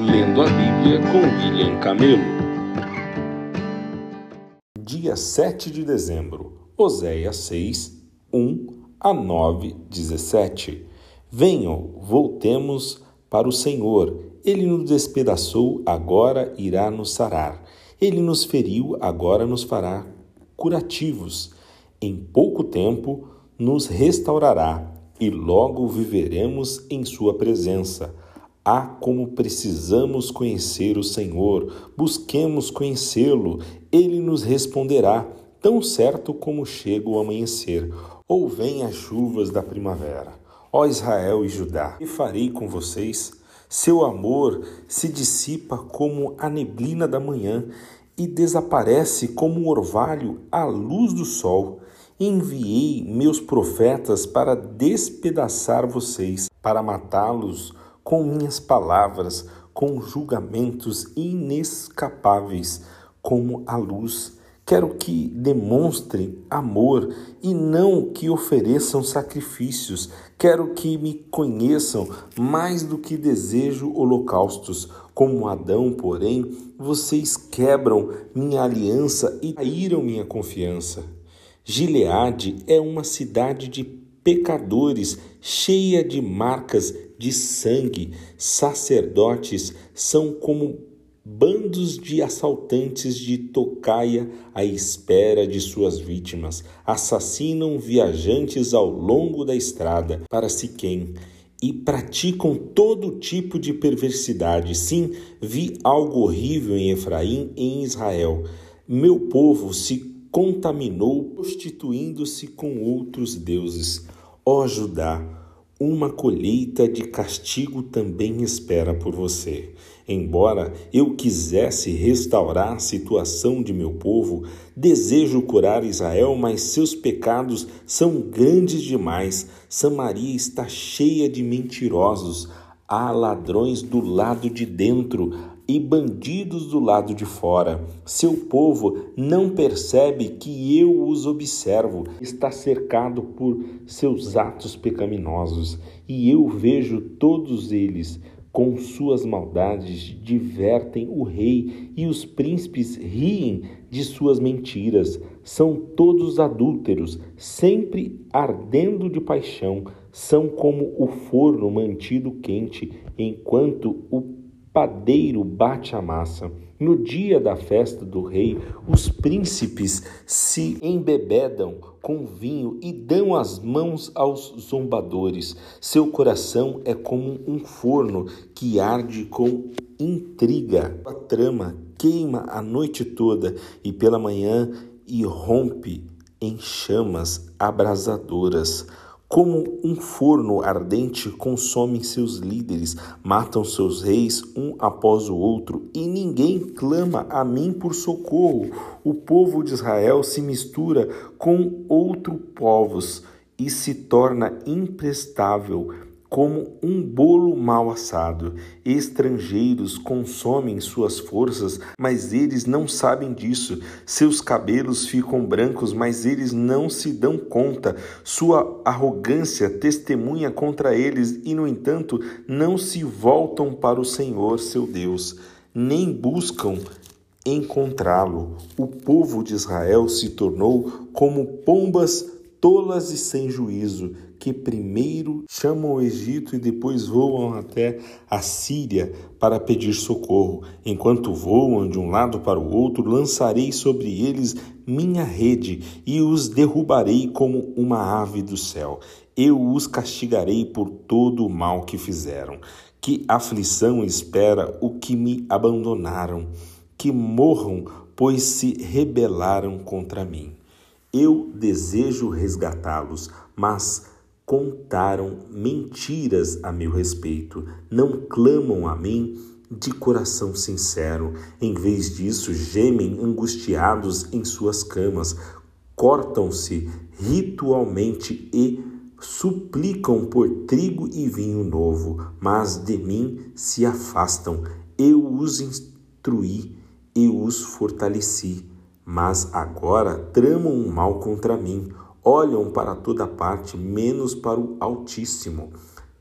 Lendo a Bíblia com William Camelo. Dia 7 de dezembro, Oséias 6, 1 a 9, 17. Venham, voltemos para o Senhor. Ele nos despedaçou, agora irá nos sarar. Ele nos feriu, agora nos fará curativos. Em pouco tempo nos restaurará e logo viveremos em Sua presença. Ah, como precisamos conhecer o Senhor, busquemos conhecê-lo, ele nos responderá, tão certo como chega o amanhecer, ou vem as chuvas da primavera. Ó Israel e Judá, que farei com vocês? Seu amor se dissipa como a neblina da manhã e desaparece como um orvalho à luz do sol. Enviei meus profetas para despedaçar vocês, para matá-los com minhas palavras, com julgamentos inescapáveis, como a luz. Quero que demonstrem amor e não que ofereçam sacrifícios. Quero que me conheçam mais do que desejo holocaustos. Como Adão, porém, vocês quebram minha aliança e traíram minha confiança. Gileade é uma cidade de pecadores, cheia de marcas de sangue, sacerdotes são como bandos de assaltantes de tocaia à espera de suas vítimas, assassinam viajantes ao longo da estrada para Siquém e praticam todo tipo de perversidade. Sim, vi algo horrível em Efraim e em Israel. Meu povo se contaminou prostituindo-se com outros deuses. Ó Judá, uma colheita de castigo também espera por você. Embora eu quisesse restaurar a situação de meu povo, desejo curar Israel, mas seus pecados são grandes demais. Samaria está cheia de mentirosos. Há ladrões do lado de dentro, e bandidos do lado de fora. Seu povo não percebe que eu os observo, está cercado por seus atos pecaminosos, e eu vejo todos eles. Com suas maldades divertem o rei e os príncipes riem de suas mentiras. São todos adúlteros, sempre ardendo de paixão. São como o forno mantido quente, enquanto o padeiro bate a massa. No dia da festa do rei, os príncipes se embebedam com vinho e dão as mãos aos zombadores. Seu coração é como um forno que arde com intriga. A trama queima a noite toda e pela manhã irrompe em chamas abrasadoras. Como um forno ardente consomem seus líderes, matam seus reis um após o outro, e ninguém clama a mim por socorro. O povo de Israel se mistura com outros povos e se torna imprestável como um bolo mal assado. Estrangeiros consomem suas forças, mas eles não sabem disso. Seus cabelos ficam brancos, mas eles não se dão conta. Sua arrogância testemunha contra eles e, no entanto, não se voltam para o Senhor, seu Deus, nem buscam encontrá-lo. O povo de Israel se tornou como pombas tolas e sem juízo, que primeiro chamam o Egito e depois voam até a Síria para pedir socorro. Enquanto voam de um lado para o outro, lançarei sobre eles minha rede e os derrubarei como uma ave do céu. Eu os castigarei por todo o mal que fizeram. Que aflição espera o que me abandonaram, que morram, pois se rebelaram contra mim. Eu desejo resgatá-los, mas contaram mentiras a meu respeito, não clamam a mim de coração sincero. Em vez disso, gemem angustiados em suas camas, cortam-se ritualmente e suplicam por trigo e vinho novo, mas de mim se afastam. Eu os instruí, eu os fortaleci mas agora tramam um mal contra mim, olham para toda parte, menos para o Altíssimo.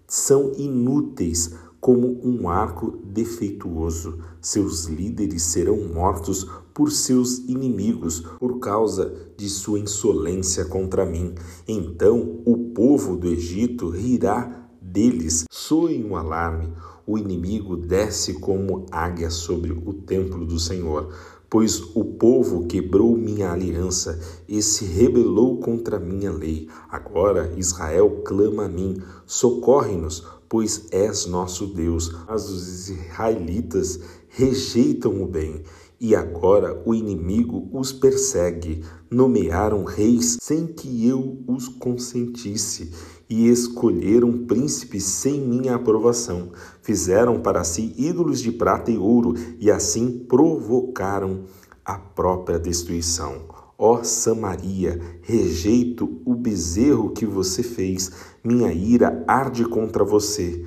São inúteis, como um arco defeituoso. Seus líderes serão mortos por seus inimigos por causa de sua insolência contra mim. Então o povo do Egito rirá deles. Soe um alarme. O inimigo desce como águia sobre o templo do Senhor pois o povo quebrou minha aliança e se rebelou contra minha lei. Agora Israel clama a mim: socorre-nos, pois és nosso Deus. Mas os israelitas rejeitam o bem. E agora o inimigo os persegue. Nomearam reis sem que eu os consentisse e escolheram príncipes sem minha aprovação. Fizeram para si ídolos de prata e ouro e assim provocaram a própria destruição. Ó Samaria, rejeito o bezerro que você fez, minha ira arde contra você.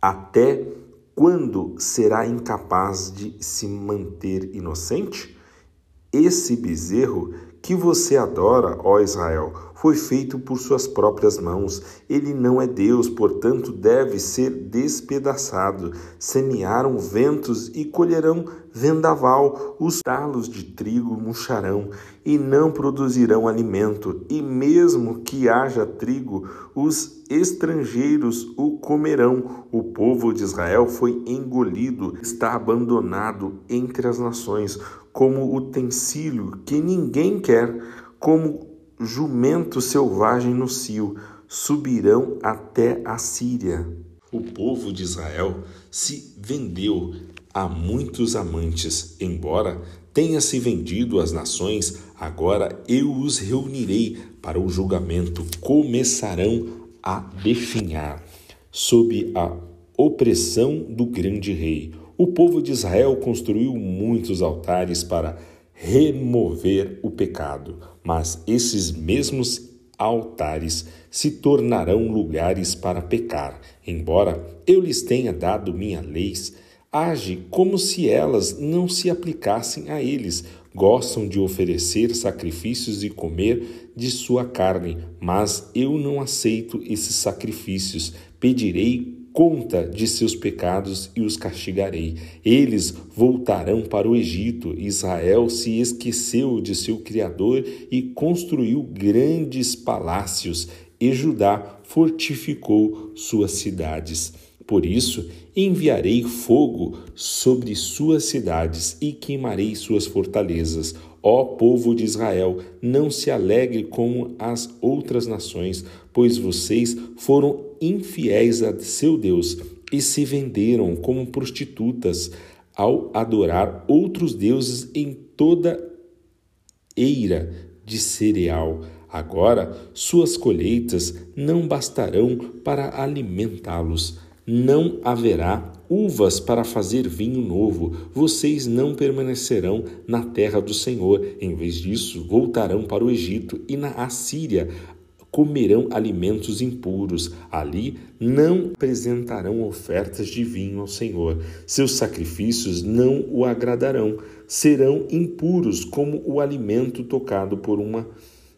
Até quando será incapaz de se manter inocente? Esse bezerro que você adora, ó Israel, foi feito por suas próprias mãos. Ele não é Deus, portanto, deve ser despedaçado. Semearam ventos e colherão vendaval. Os talos de trigo murcharão e não produzirão alimento. E mesmo que haja trigo, os estrangeiros o comerão. O povo de Israel foi engolido, está abandonado entre as nações como utensílio que ninguém quer, como jumento selvagem no cio, subirão até a Síria. O povo de Israel se vendeu a muitos amantes, embora tenha se vendido às nações, agora eu os reunirei para o julgamento, começarão a definhar sob a opressão do grande rei. O povo de Israel construiu muitos altares para remover o pecado, mas esses mesmos altares se tornarão lugares para pecar. Embora eu lhes tenha dado minhas leis, age como se elas não se aplicassem a eles. Gostam de oferecer sacrifícios e comer de sua carne, mas eu não aceito esses sacrifícios. Pedirei conta de seus pecados e os castigarei. Eles voltarão para o Egito. Israel se esqueceu de seu Criador e construiu grandes palácios, e Judá fortificou suas cidades. Por isso, enviarei fogo sobre suas cidades e queimarei suas fortalezas. Ó povo de Israel, não se alegre como as outras nações, pois vocês foram infiéis a seu Deus e se venderam como prostitutas ao adorar outros deuses em toda eira de cereal. Agora suas colheitas não bastarão para alimentá-los. Não haverá uvas para fazer vinho novo. Vocês não permanecerão na terra do Senhor. Em vez disso, voltarão para o Egito e na Assíria comerão alimentos impuros. Ali não apresentarão ofertas de vinho ao Senhor. Seus sacrifícios não o agradarão. Serão impuros como o alimento tocado por uma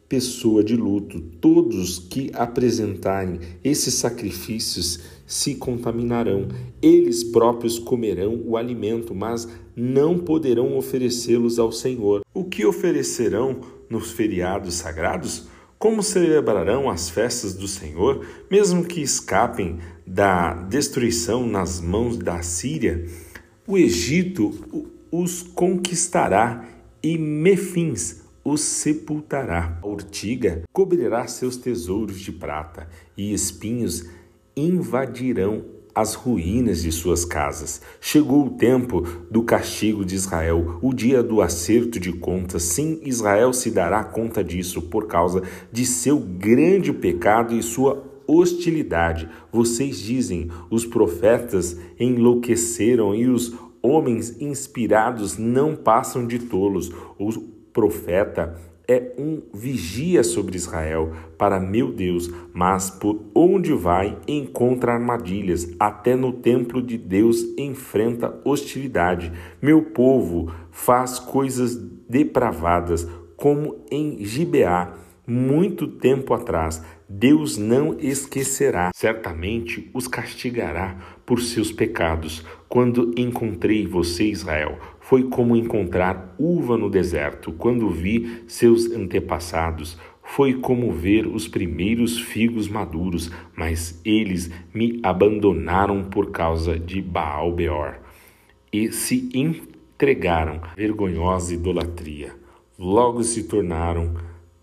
pessoa de luto. Todos que apresentarem esses sacrifícios se contaminarão. Eles próprios comerão o alimento, mas não poderão oferecê-los ao Senhor. O que oferecerão nos feriados sagrados? Como celebrarão as festas do Senhor, mesmo que escapem da destruição nas mãos da Síria? O Egito os conquistará e Mefins os sepultará. A urtiga cobrirá seus tesouros de prata e espinhos invadirão as ruínas de suas casas. Chegou o tempo do castigo de Israel, o dia do acerto de contas. Sim, Israel se dará conta disso por causa de seu grande pecado e sua hostilidade. Vocês dizem: os profetas enlouqueceram e os homens inspirados não passam de tolos. O profeta é um vigia sobre Israel para meu Deus, mas por onde vai encontra armadilhas, até no templo de Deus enfrenta hostilidade. Meu povo faz coisas depravadas, como em Gibeá, muito tempo atrás. Deus não esquecerá, certamente os castigará por seus pecados. Quando encontrei você, Israel, foi como encontrar uva no deserto. Quando vi seus antepassados, foi como ver os primeiros figos maduros, mas eles me abandonaram por causa de Baal-Beor e se entregaram à vergonhosa idolatria. Logo se tornaram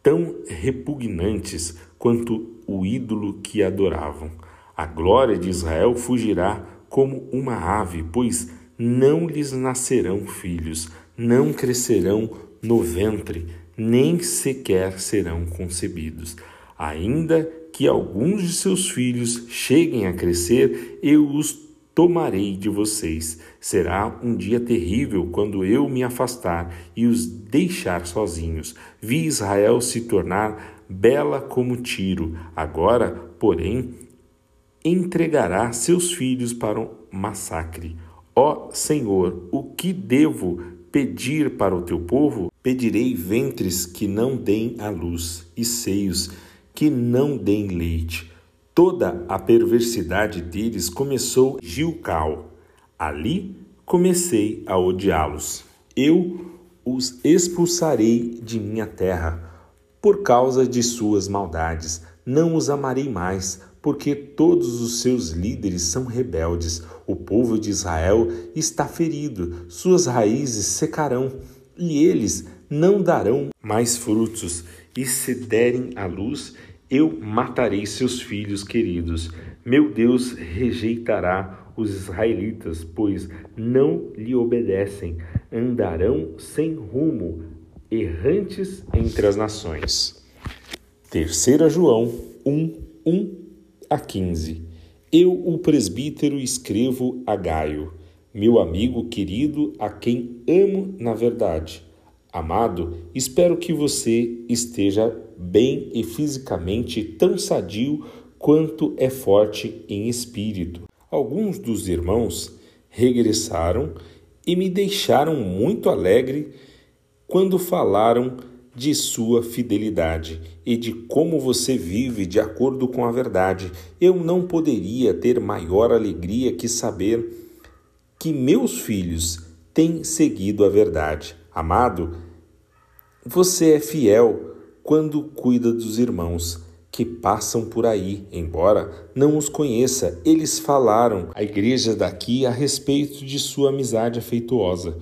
tão repugnantes quanto o ídolo que adoravam. A glória de Israel fugirá como uma ave, pois não lhes nascerão filhos, não crescerão no ventre, nem sequer serão concebidos. Ainda que alguns de seus filhos cheguem a crescer, eu os tomarei de vocês. Será um dia terrível quando eu me afastar e os deixar sozinhos. Vi Israel se tornar bela como Tiro. Agora, porém, entregará seus filhos para o massacre. Ó Senhor, o que devo pedir para o teu povo? Pedirei ventres que não deem a luz e seios que não deem leite. Toda a perversidade deles começou Gilcal. Ali comecei a odiá-los. Eu os expulsarei de minha terra por causa de suas maldades. Não os amarei mais, porque todos os seus líderes são rebeldes. O povo de Israel está ferido, suas raízes secarão, e eles não darão mais frutos. E se derem à luz, eu matarei seus filhos queridos. Meu Deus rejeitará os israelitas, pois não lhe obedecem. Andarão sem rumo, errantes entre as nações. 3 João 1, 1 a 15. Eu, o presbítero, escrevo a Gaio, meu amigo querido, a quem amo na verdade. Amado, espero que você esteja bem e fisicamente tão sadio quanto é forte em espírito. Alguns dos irmãos regressaram e me deixaram muito alegre quando falaram de sua fidelidade e de como você vive de acordo com a verdade. Eu não poderia ter maior alegria que saber que meus filhos têm seguido a verdade. Amado, você é fiel quando cuida dos irmãos que passam por aí, embora não os conheça. Eles falaram à igreja daqui a respeito de sua amizade afetuosa.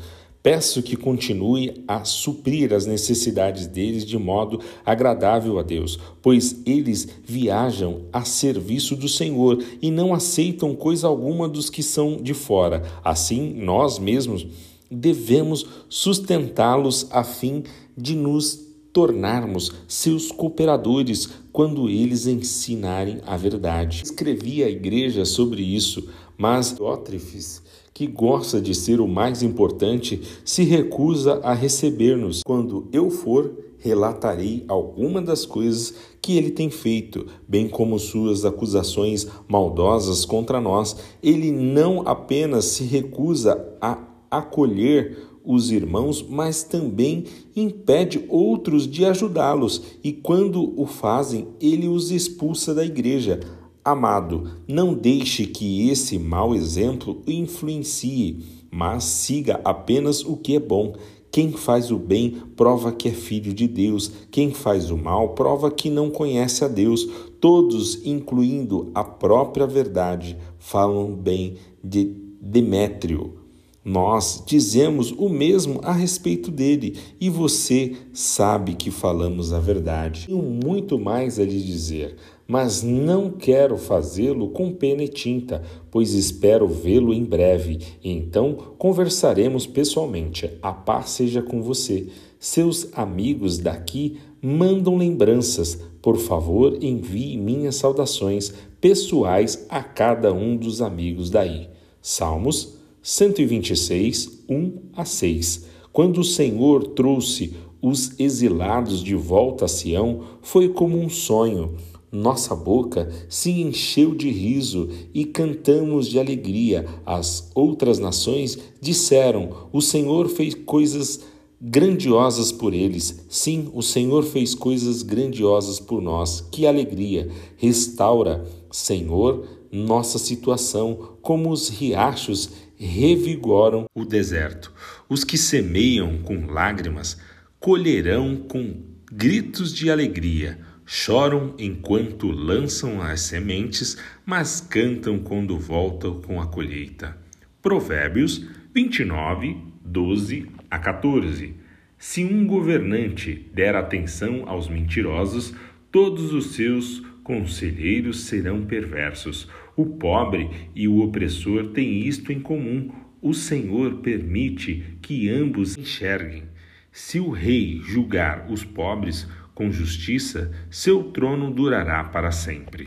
Peço que continue a suprir as necessidades deles de modo agradável a Deus, pois eles viajam a serviço do Senhor e não aceitam coisa alguma dos que são de fora. Assim, nós mesmos devemos sustentá-los a fim de nos tornarmos seus cooperadores quando eles ensinarem a verdade. Escrevi à igreja sobre isso, mas Diótrefes, que gosta de ser o mais importante, se recusa a receber-nos. Quando eu for, relatarei alguma das coisas que ele tem feito, bem como suas acusações maldosas contra nós. Ele não apenas se recusa a acolher os irmãos, mas também impede outros de ajudá-los, e quando o fazem, ele os expulsa da igreja. Amado, não deixe que esse mau exemplo influencie, mas siga apenas o que é bom. Quem faz o bem prova que é filho de Deus, quem faz o mal prova que não conhece a Deus. Todos, incluindo a própria verdade, falam bem de Demétrio nós dizemos o mesmo a respeito dele e você sabe que falamos a verdade. Tenho muito mais a lhe dizer, mas não quero fazê-lo com pena e tinta, pois espero vê-lo em breve então conversaremos pessoalmente. A paz seja com você. Seus amigos daqui mandam lembranças. Por favor, envie minhas saudações pessoais a cada um dos amigos daí. Salmos 126, 1 a 6. Quando o Senhor trouxe os exilados de volta a Sião, foi como um sonho. Nossa boca se encheu de riso e cantamos de alegria. As outras nações disseram: O Senhor fez coisas grandiosas por eles. Sim, o Senhor fez coisas grandiosas por nós. Que alegria! Restaura, Senhor, nossa situação, como os riachos revigoram o deserto. Os que semeiam com lágrimas colherão com gritos de alegria. Choram enquanto lançam as sementes, mas cantam quando voltam com a colheita. Provérbios 29, 12 a 14. Se um governante der atenção aos mentirosos, todos os seus conselheiros serão perversos. O pobre e o opressor têm isto em comum: o Senhor permite que ambos enxerguem. Se o rei julgar os pobres com justiça, seu trono durará para sempre.